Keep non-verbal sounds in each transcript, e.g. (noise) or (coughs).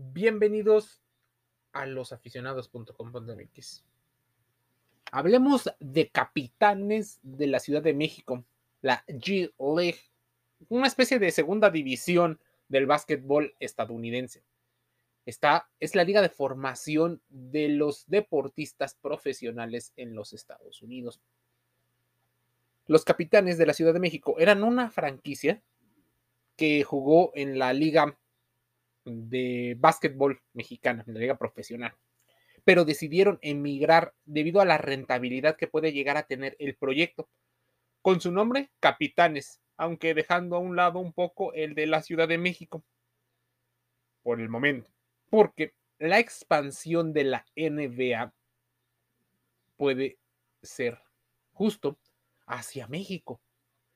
Bienvenidos a losaficionados.com.mx. Hablemos de capitanes de la Ciudad de México, la G League, una especie de segunda división del básquetbol estadounidense. Esta es la liga de formación de los deportistas profesionales en los Estados Unidos. Los capitanes de la Ciudad de México eran una franquicia que jugó en la liga de básquetbol mexicana, en la liga profesional, pero decidieron emigrar debido a la rentabilidad que puede llegar a tener el proyecto. Con su nombre, Capitanes, aunque dejando a un lado un poco el de la Ciudad de México, por el momento, porque la expansión de la NBA puede ser justo hacia México.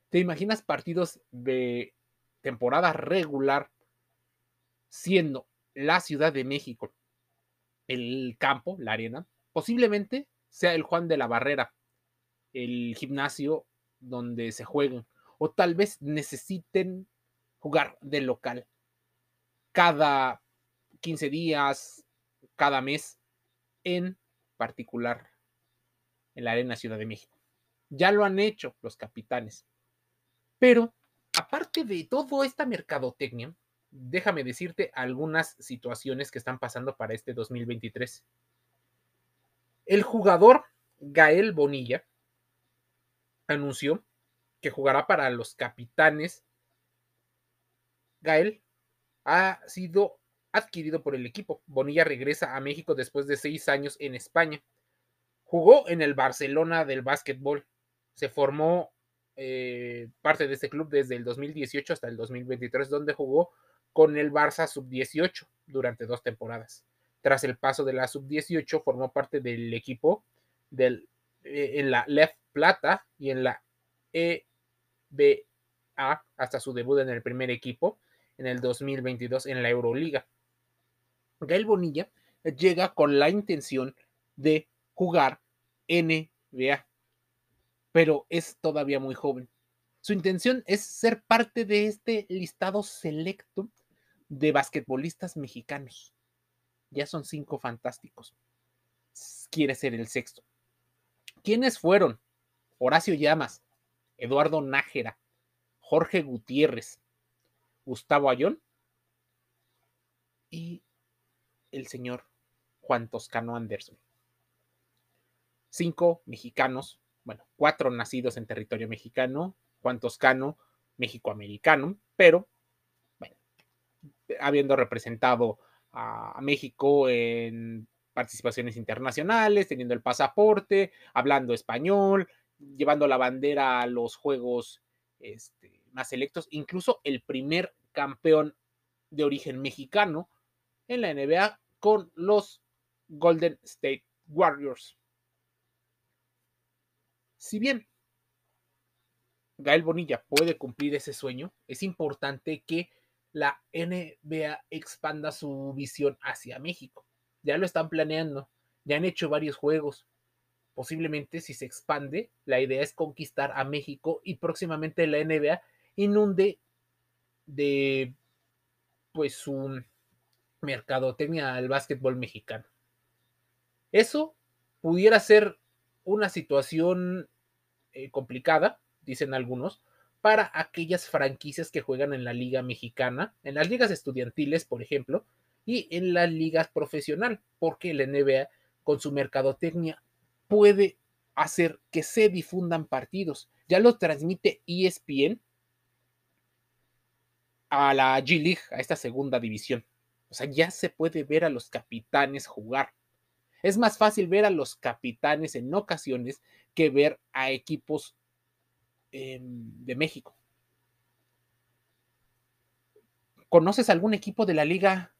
¿Te imaginas partidos de temporada regular siendo la Ciudad de México el campo, la arena? Posiblemente sea el Juan de la Barrera, el gimnasio donde se jueguen, o tal vez necesiten jugar de local cada 15 días, cada mes, en particular en la Arena Ciudad de México. Ya lo han hecho los capitanes. Pero, aparte de toda esta mercadotecnia, déjame decirte algunas situaciones que están pasando para este 2023. El jugador Gael Bonilla anunció que jugará para los capitanes. Gael ha sido adquirido por el equipo. Bonilla regresa a México después de seis años en España. Jugó en el Barcelona del básquetbol se formó eh, parte de este club desde el 2018 hasta el 2023, donde jugó con el Barça sub-18 durante dos temporadas. Tras el paso de la sub-18, formó parte del equipo del, eh, en la Left Plata y en la EBA hasta su debut en el primer equipo en el 2022 en la Euroliga. Gael Bonilla llega con la intención de jugar NBA pero es todavía muy joven. Su intención es ser parte de este listado selecto de basquetbolistas mexicanos. Ya son cinco fantásticos. Quiere ser el sexto. ¿Quiénes fueron? Horacio Llamas, Eduardo Nájera, Jorge Gutiérrez, Gustavo Ayón y el señor Juan Toscano Anderson. Cinco mexicanos bueno, cuatro nacidos en territorio mexicano, Juan Toscano, México-americano, pero, habiendo representado a, México en participaciones internacionales, teniendo el pasaporte, hablando español, llevando la bandera a los juegos este, más selectos, incluso el primer campeón de origen mexicano en la NBA con los Golden State Warriors. Si bien Gael Bonilla puede cumplir ese sueño, es importante que la NBA expanda su visión hacia México. Ya lo están planeando, ya han hecho varios juegos. Posiblemente si se expande, la idea es conquistar a México y próximamente la NBA inunde de pues su mercadotecnia al básquetbol mexicano. Eso pudiera ser una situación eh, complicada, dicen algunos, para aquellas franquicias que juegan en la liga mexicana, en las ligas estudiantiles, por ejemplo, y en las ligas profesional, porque el NBA con su mercadotecnia puede hacer que se difundan partidos. Ya lo transmite ESPN a la G League, a esta segunda división. O sea, ya se puede ver a los capitanes jugar. Es más fácil ver a los capitanes en ocasiones que ver a equipos de México. ¿Conoces algún equipo de la Liga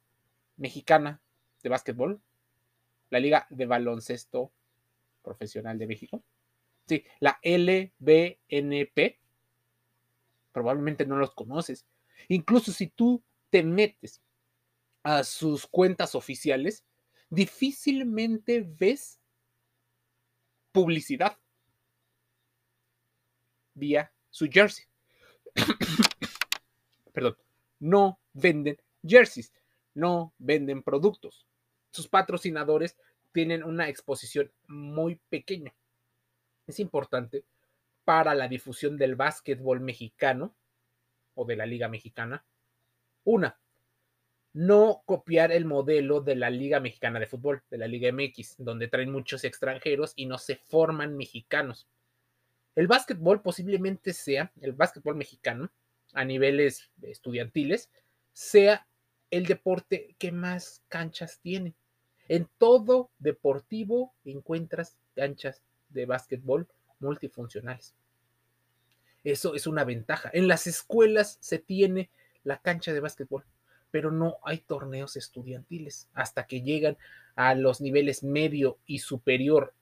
Mexicana de Básquetbol? La Liga de Baloncesto Profesional de México. Sí, la LBNP. Probablemente no los conoces. Incluso si tú te metes a sus cuentas oficiales, difícilmente ves publicidad vía su jersey. (coughs) Perdón, no venden jerseys. no venden productos. Sus patrocinadores tienen una exposición muy pequeña. Es importante para la difusión del básquetbol mexicano o de la Liga Mexicana. Una, no copiar el modelo de la Liga Mexicana de Fútbol, de la Liga MX, donde traen muchos extranjeros y no se forman mexicanos. El básquetbol posiblemente sea, el básquetbol mexicano, a niveles estudiantiles, sea el deporte que más canchas tiene. En todo deportivo encuentras canchas de básquetbol multifuncionales. Eso es una ventaja. En las escuelas se tiene la cancha de básquetbol, pero no hay torneos estudiantiles. Hasta que llegan a los niveles medio y superior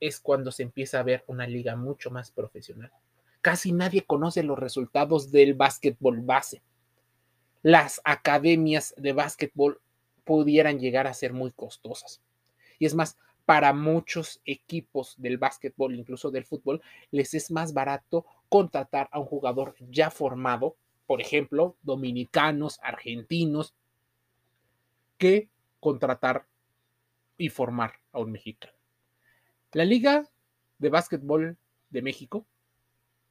es cuando se empieza a ver una liga mucho más profesional. Casi nadie conoce los resultados del básquetbol base. Las academias de básquetbol pudieran llegar a ser muy costosas. Y es más, para muchos equipos del básquetbol, incluso del fútbol, les es más barato contratar a un jugador ya formado, por ejemplo, dominicanos, argentinos, que contratar y formar a un mexicano. La Liga de Básquetbol de México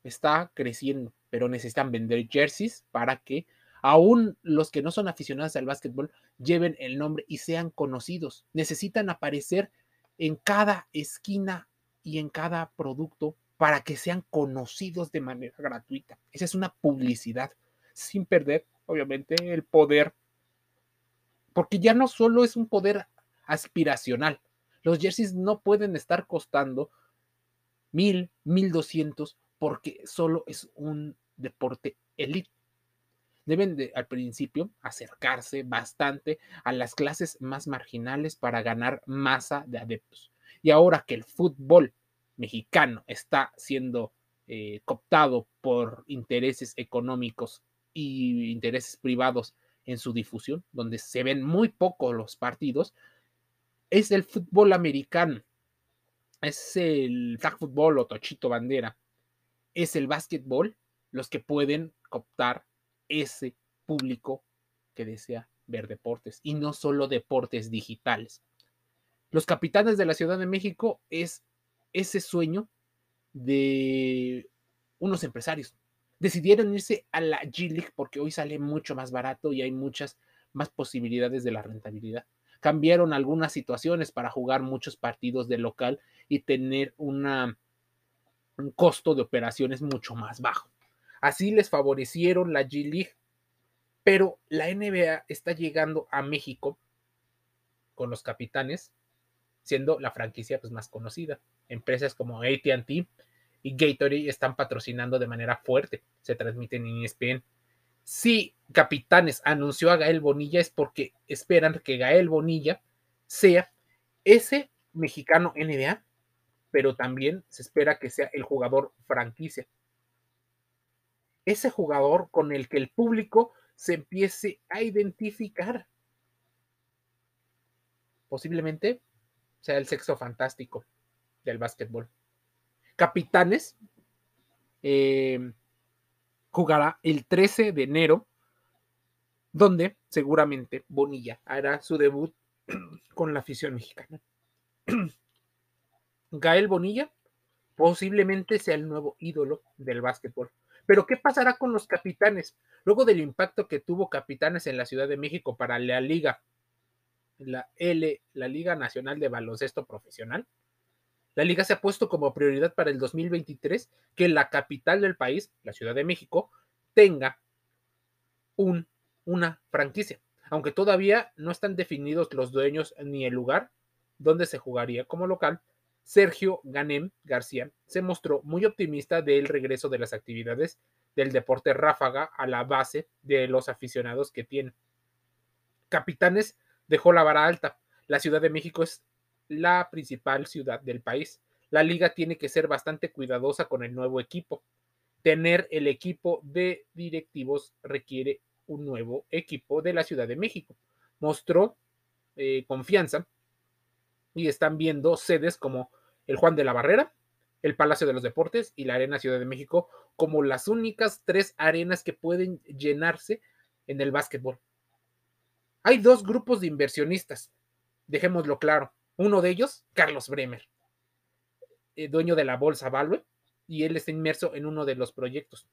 está creciendo, pero necesitan vender jerseys para que aún los que no son aficionados al básquetbol lleven el nombre y sean conocidos. Necesitan aparecer en cada esquina y en cada producto para que sean conocidos de manera gratuita. Esa es una publicidad, sin perder, obviamente, el poder, porque ya no solo es un poder aspiracional. Los jerseys no pueden estar costando mil, mil doscientos, porque solo es un deporte elite deben de, al principio acercarse bastante a las clases más marginales para ganar masa de adeptos. Y ahora que el fútbol mexicano está siendo eh, cooptado por intereses económicos y intereses privados en su difusión, donde se ven muy pocos los partidos, es el fútbol americano, es el flag fútbol o tochito bandera, es el básquetbol los que pueden cooptar ese público que desea ver deportes y no solo deportes digitales. Los capitanes de la Ciudad de México es ese sueño de unos empresarios. Decidieron irse a la G League porque hoy sale mucho más barato y hay muchas más posibilidades de la rentabilidad. Cambiaron algunas situaciones para jugar muchos partidos de local y tener un costo de operaciones mucho más bajo. Así les favorecieron la G League, pero la NBA está llegando a México con los capitanes, siendo la franquicia pues, más conocida. Empresas como ATT y Gatorade están patrocinando de manera fuerte, se transmiten en ESPN. Si Capitanes anunció a Gael Bonilla es porque esperan que Gael Bonilla sea ese mexicano NBA, pero también se espera que sea el jugador franquicia ese jugador con el que el público se empiece a identificar. Posiblemente sea el sexo fantástico del básquetbol. Capitanes eh, jugará el 13 de enero, donde seguramente Bonilla hará su debut (clears throat) con la afición mexicana. (clears throat) Gael Bonilla posiblemente sea el nuevo ídolo del básquetbol. Pero ¿qué pasará con los capitanes? Luego del impacto que tuvo Capitanes en la Ciudad de México para la Liga, la L, la Liga Nacional de Baloncesto Profesional, la liga se ha puesto como prioridad para el 2023 que la capital del país, la Ciudad de México, tenga un, una franquicia, aunque todavía no están definidos los dueños ni el lugar donde se jugaría como local, Sergio Ganem García se mostró muy optimista del regreso de las actividades del deporte ráfaga a la base de los aficionados que tiene. Capitanes dejó la vara alta. La Ciudad de México es la principal ciudad del país. La liga tiene que ser bastante cuidadosa con el nuevo equipo. Tener el equipo de directivos requiere un nuevo equipo de la Ciudad de México. Mostró eh, confianza y están viendo sedes como el Juan de la Barrera, el Palacio de los Deportes y la Arena Ciudad de México como las únicas tres arenas que pueden llenarse en el básquetbol. Hay dos grupos de inversionistas, dejémoslo claro. Uno de ellos, Carlos Bremer, eh, dueño de la bolsa Value, y él está inmerso en uno de los proyectos.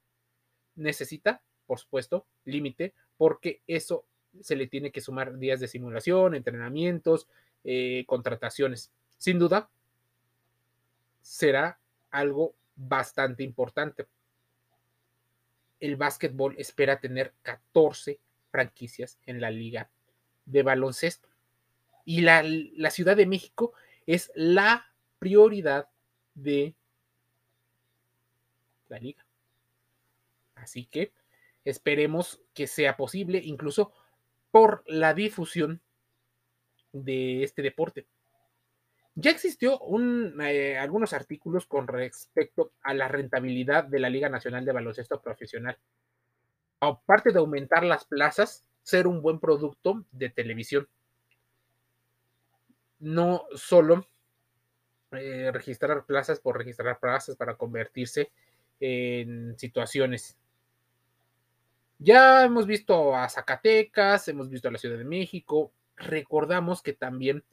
Necesita, por supuesto, límite, porque eso se le tiene que sumar días de simulación, entrenamientos, eh, contrataciones. Sin duda, será algo bastante importante. El básquetbol espera tener 14 franquicias en la liga de baloncesto. Y la, la Ciudad de México es la prioridad de la liga. Así que esperemos que sea posible, incluso por la difusión de este deporte. Ya existió un, eh, algunos artículos con respecto a la rentabilidad de la Liga Nacional de Baloncesto Profesional. Aparte de aumentar las plazas, ser un buen producto de televisión. No solo eh, registrar plazas por registrar plazas para convertirse en situaciones. Ya hemos visto a Zacatecas, hemos visto a la Ciudad de México. Recordamos que también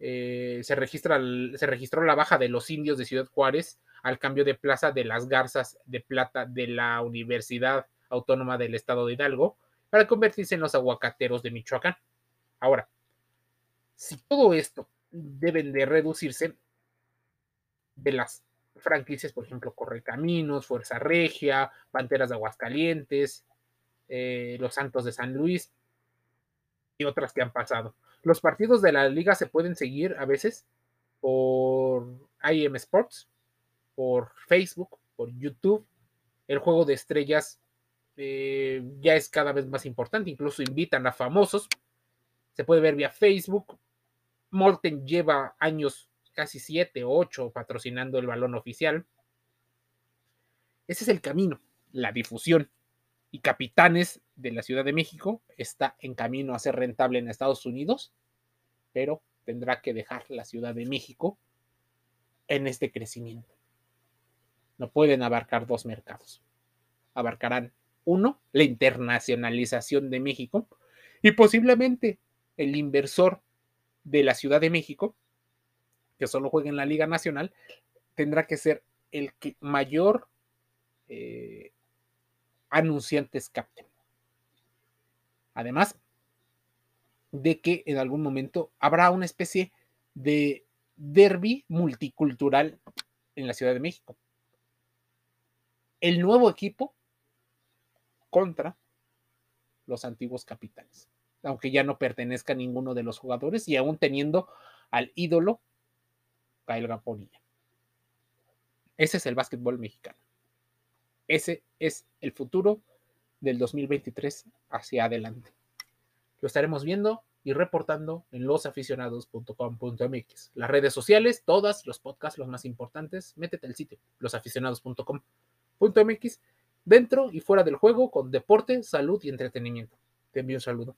eh, se, registra, se registró la baja de los indios de Ciudad Juárez al cambio de plaza de las garzas de plata de la Universidad Autónoma del Estado de Hidalgo para convertirse en los aguacateros de Michoacán. Ahora, si todo esto deben de reducirse de las franquicias, por ejemplo, Correcaminos, Fuerza Regia, Panteras de Aguascalientes, eh, Los Santos de San Luis y otras que han pasado. Los partidos de la liga se pueden seguir a veces por IM Sports, por Facebook, por YouTube. El juego de estrellas eh, ya es cada vez más importante, incluso invitan a famosos. Se puede ver vía Facebook. Molten lleva años, casi siete ocho, patrocinando el balón oficial. Ese es el camino, la difusión. Y Capitanes de la Ciudad de México está en camino a ser rentable en Estados Unidos, pero tendrá que dejar la Ciudad de México en este crecimiento. No pueden abarcar dos mercados. Abarcarán uno, la internacionalización de México y posiblemente el inversor de la Ciudad de México, que solo juega en la Liga Nacional, tendrá que ser el que mayor eh, anunciantes capten. Además de que en algún momento habrá una especie de derby multicultural en la Ciudad de México. El nuevo equipo contra los antiguos capitanes, aunque ya no pertenezca a ninguno de los jugadores y aún teniendo al ídolo Gael Gaponilla. Ese es el básquetbol mexicano. Ese es el futuro del 2023 hacia adelante. Lo estaremos viendo y reportando en losaficionados.com.mx. Las redes sociales, todas, los podcasts, los más importantes, métete al sitio losaficionados.com.mx dentro y fuera del juego con deporte, salud y entretenimiento. Te envío un saludo.